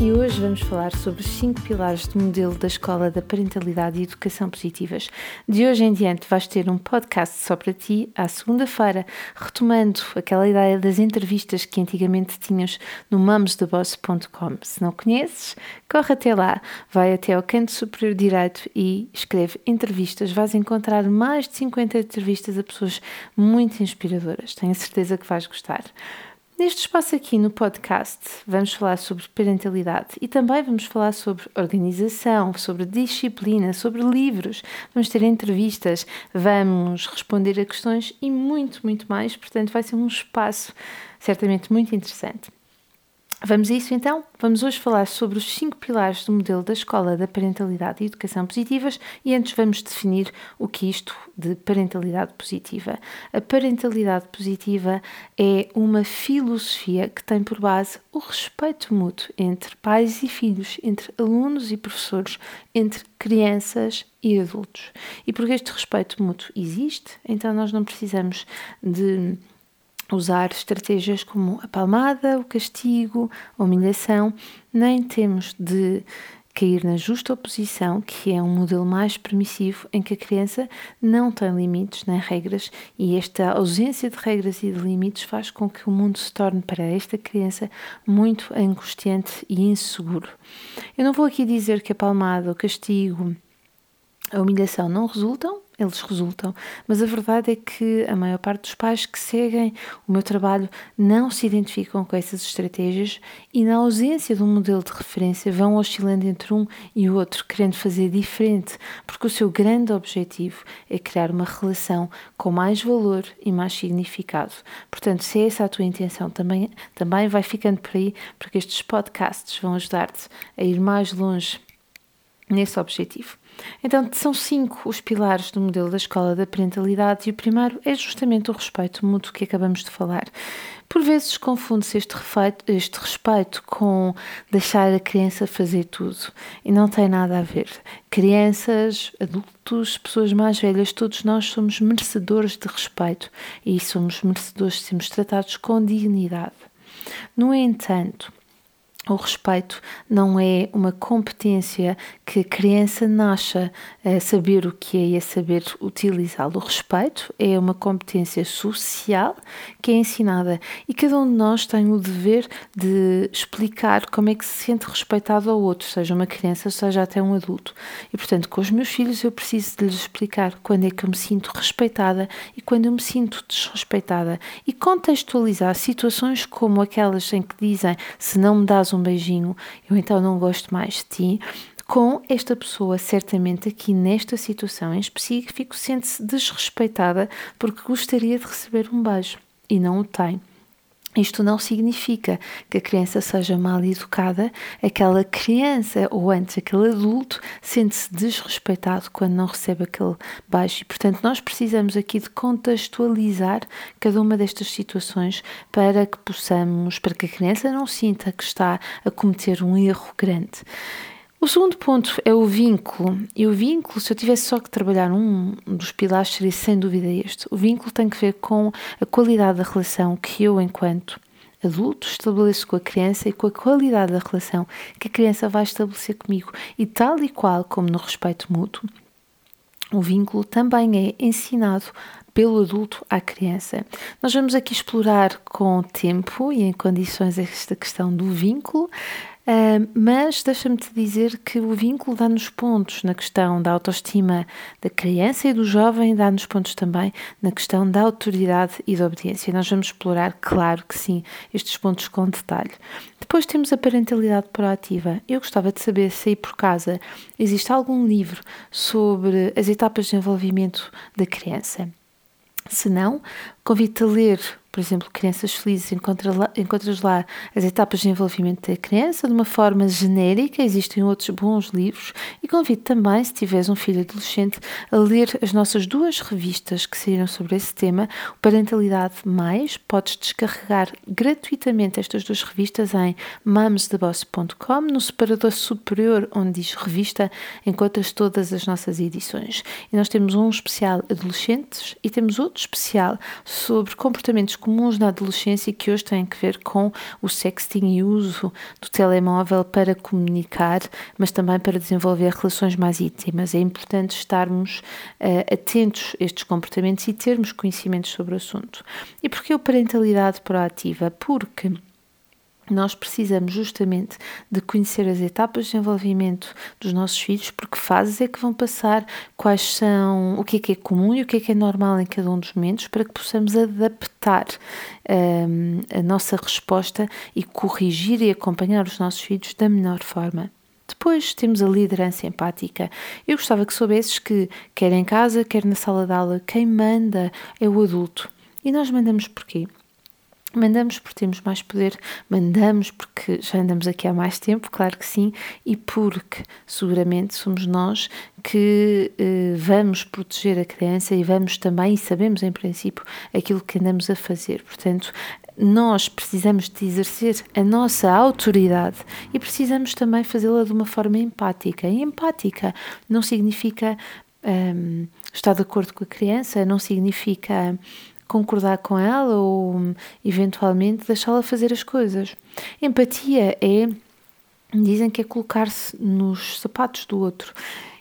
E hoje vamos falar sobre os 5 pilares do modelo da Escola da Parentalidade e Educação Positivas. De hoje em diante vais ter um podcast só para ti, à segunda-feira, retomando aquela ideia das entrevistas que antigamente tinhas no mamosdeboss.com. Se não conheces, corre até lá, vai até ao canto superior direito e escreve entrevistas. Vais encontrar mais de 50 entrevistas a pessoas muito inspiradoras. Tenho certeza que vais gostar. Neste espaço aqui no podcast, vamos falar sobre parentalidade e também vamos falar sobre organização, sobre disciplina, sobre livros, vamos ter entrevistas, vamos responder a questões e muito, muito mais. Portanto, vai ser um espaço certamente muito interessante. Vamos a isso então? Vamos hoje falar sobre os cinco pilares do modelo da Escola da Parentalidade e Educação Positivas e antes vamos definir o que é isto de parentalidade positiva. A parentalidade positiva é uma filosofia que tem por base o respeito mútuo entre pais e filhos, entre alunos e professores, entre crianças e adultos. E porque este respeito mútuo existe, então nós não precisamos de usar estratégias como a palmada, o castigo, a humilhação, nem temos de cair na justa oposição, que é um modelo mais permissivo em que a criança não tem limites nem regras e esta ausência de regras e de limites faz com que o mundo se torne para esta criança muito angustiante e inseguro. Eu não vou aqui dizer que a palmada, o castigo, a humilhação não resultam, eles resultam, mas a verdade é que a maior parte dos pais que seguem o meu trabalho não se identificam com essas estratégias e, na ausência de um modelo de referência, vão oscilando entre um e o outro, querendo fazer diferente, porque o seu grande objetivo é criar uma relação com mais valor e mais significado. Portanto, se é essa a tua intenção, também, também vai ficando por aí, porque estes podcasts vão ajudar-te a ir mais longe nesse objetivo. Então, são cinco os pilares do modelo da escola da parentalidade e o primeiro é justamente o respeito mútuo que acabamos de falar. Por vezes confunde-se este, este respeito com deixar a criança fazer tudo e não tem nada a ver. Crianças, adultos, pessoas mais velhas, todos nós somos merecedores de respeito e somos merecedores de sermos tratados com dignidade. No entanto, o respeito não é uma competência que a criança nasça a saber o que é e a saber utilizá-lo. O respeito é uma competência social que é ensinada e cada um de nós tem o dever de explicar como é que se sente respeitado ao outro, seja uma criança, seja até um adulto. E portanto, com os meus filhos, eu preciso de lhes explicar quando é que eu me sinto respeitada e quando eu me sinto desrespeitada e contextualizar situações como aquelas em que dizem se não me dás um um beijinho, eu então não gosto mais de ti. Com esta pessoa, certamente aqui nesta situação em específico, sente-se desrespeitada porque gostaria de receber um beijo e não o tem. Isto não significa que a criança seja mal educada, aquela criança ou antes aquele adulto sente-se desrespeitado quando não recebe aquele beijo. E, portanto, nós precisamos aqui de contextualizar cada uma destas situações para que possamos, para que a criança não sinta que está a cometer um erro grande. O segundo ponto é o vínculo. E o vínculo, se eu tivesse só que trabalhar um dos pilares, seria sem dúvida este. O vínculo tem que ver com a qualidade da relação que eu, enquanto adulto, estabeleço com a criança e com a qualidade da relação que a criança vai estabelecer comigo. E tal e qual como no respeito mútuo, o vínculo também é ensinado pelo adulto à criança. Nós vamos aqui explorar com tempo e em condições esta questão do vínculo, Uh, mas deixa-me te dizer que o vínculo dá-nos pontos na questão da autoestima da criança e do jovem, dá-nos pontos também na questão da autoridade e da obediência. Nós vamos explorar, claro que sim, estes pontos com detalhe. Depois temos a parentalidade proativa. Eu gostava de saber se aí por casa existe algum livro sobre as etapas de desenvolvimento da criança. Se não, convido-te a ler por exemplo, Crianças Felizes, encontras lá, encontras lá as etapas de envolvimento da criança de uma forma genérica, existem outros bons livros e convido também, se tiveres um filho adolescente, a ler as nossas duas revistas que saíram sobre esse tema, Parentalidade Mais, podes descarregar gratuitamente estas duas revistas em mamesdeboss.com, no separador superior onde diz revista, encontras todas as nossas edições. E nós temos um especial adolescentes e temos outro especial sobre comportamentos comuns na adolescência que hoje têm que ver com o sexting e uso do telemóvel para comunicar, mas também para desenvolver relações mais íntimas. É importante estarmos uh, atentos a estes comportamentos e termos conhecimentos sobre o assunto. E porquê a parentalidade proativa? Porque nós precisamos justamente de conhecer as etapas de desenvolvimento dos nossos filhos, porque fases é que vão passar, quais são, o que é que é comum e o que é que é normal em cada um dos momentos, para que possamos adaptar um, a nossa resposta e corrigir e acompanhar os nossos filhos da melhor forma. Depois temos a liderança empática. Eu gostava que soubesses que, quer em casa, quer na sala de aula, quem manda é o adulto. E nós mandamos porquê? Mandamos porque temos mais poder, mandamos porque já andamos aqui há mais tempo, claro que sim, e porque seguramente somos nós que eh, vamos proteger a criança e vamos também, e sabemos em princípio, aquilo que andamos a fazer. Portanto, nós precisamos de exercer a nossa autoridade e precisamos também fazê-la de uma forma empática. E empática não significa um, estar de acordo com a criança, não significa concordar com ela ou eventualmente deixá-la fazer as coisas. Empatia é, dizem que é colocar-se nos sapatos do outro.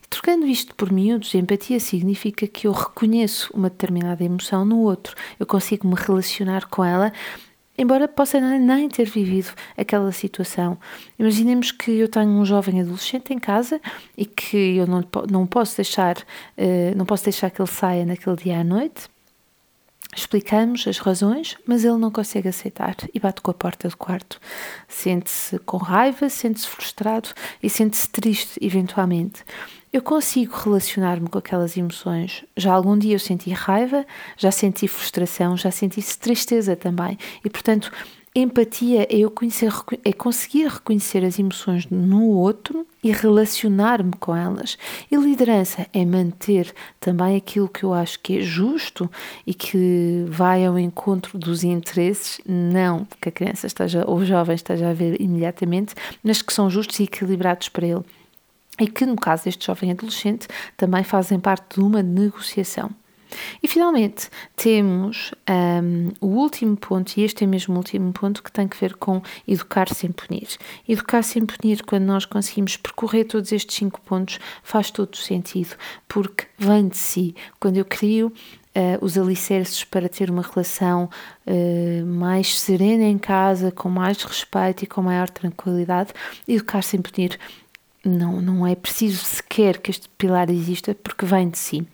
Trocando isto por miúdos, empatia significa que eu reconheço uma determinada emoção no outro, eu consigo me relacionar com ela, embora possa nem ter vivido aquela situação. Imaginemos que eu tenho um jovem adolescente em casa e que eu não, não posso deixar, uh, não posso deixar que ele saia naquele dia à noite Explicamos as razões, mas ele não consegue aceitar e bate com a porta do quarto. Sente-se com raiva, sente-se frustrado e sente-se triste, eventualmente. Eu consigo relacionar-me com aquelas emoções. Já algum dia eu senti raiva, já senti frustração, já senti tristeza também. E, portanto, Empatia é eu conhecer, é conseguir reconhecer as emoções no outro e relacionar-me com elas. E liderança é manter também aquilo que eu acho que é justo e que vai ao encontro dos interesses, não que a criança esteja ou o jovem esteja a ver imediatamente, mas que são justos e equilibrados para ele. E que, no caso deste jovem adolescente, também fazem parte de uma negociação. E finalmente temos um, o último ponto, e este é mesmo o último ponto, que tem que ver com educar sem punir. Educar sem punir, quando nós conseguimos percorrer todos estes cinco pontos, faz todo o sentido, porque vem de si. Quando eu crio Uh, os alicerces para ter uma relação uh, mais serena em casa, com mais respeito e com maior tranquilidade. Educar sem punir não, não é preciso sequer que este pilar exista, porque vem de si.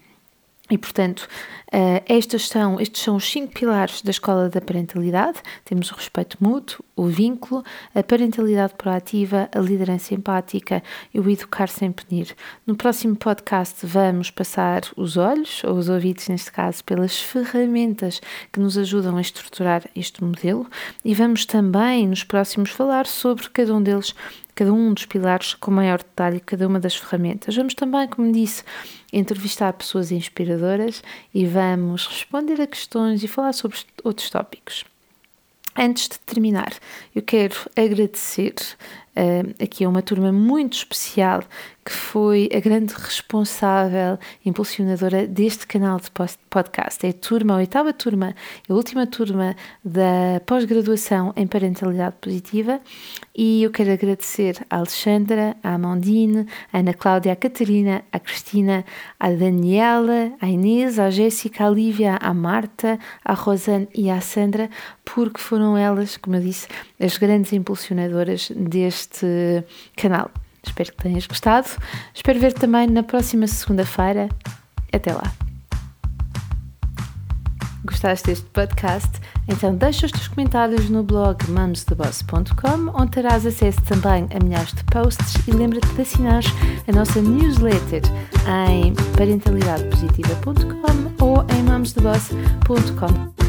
E, portanto, uh, estes, são, estes são os cinco pilares da escola da parentalidade. Temos o respeito mútuo, o vínculo, a parentalidade proativa, a liderança empática e o educar sem punir. No próximo podcast vamos passar os olhos, ou os ouvidos neste caso, pelas ferramentas que nos ajudam a estruturar este modelo e vamos também nos próximos falar sobre cada um deles cada um dos pilares com maior detalhe, cada uma das ferramentas. Vamos também, como disse, entrevistar pessoas inspiradoras e vamos responder a questões e falar sobre outros tópicos. Antes de terminar, eu quero agradecer uh, aqui a uma turma muito especial que foi a grande responsável, impulsionadora deste canal de podcast. É a turma, a oitava turma, a última turma da pós-graduação em parentalidade positiva e eu quero agradecer à Alexandra, à Amandine, à Ana Cláudia, à Catarina, à Cristina, à Daniela, à Inês, à Jéssica, à Lívia, à Marta, à Rosane e à Sandra, porque foram elas, como eu disse, as grandes impulsionadoras deste canal. Espero que tenhas gostado. Espero ver-te também na próxima segunda-feira. Até lá. Gostaste deste podcast? Então deixa os teus comentários no blog mamostheboss.com onde terás acesso também a milhares de posts e lembra-te de assinar a nossa newsletter em parentalidadepositiva.com ou em mamostheboss.com.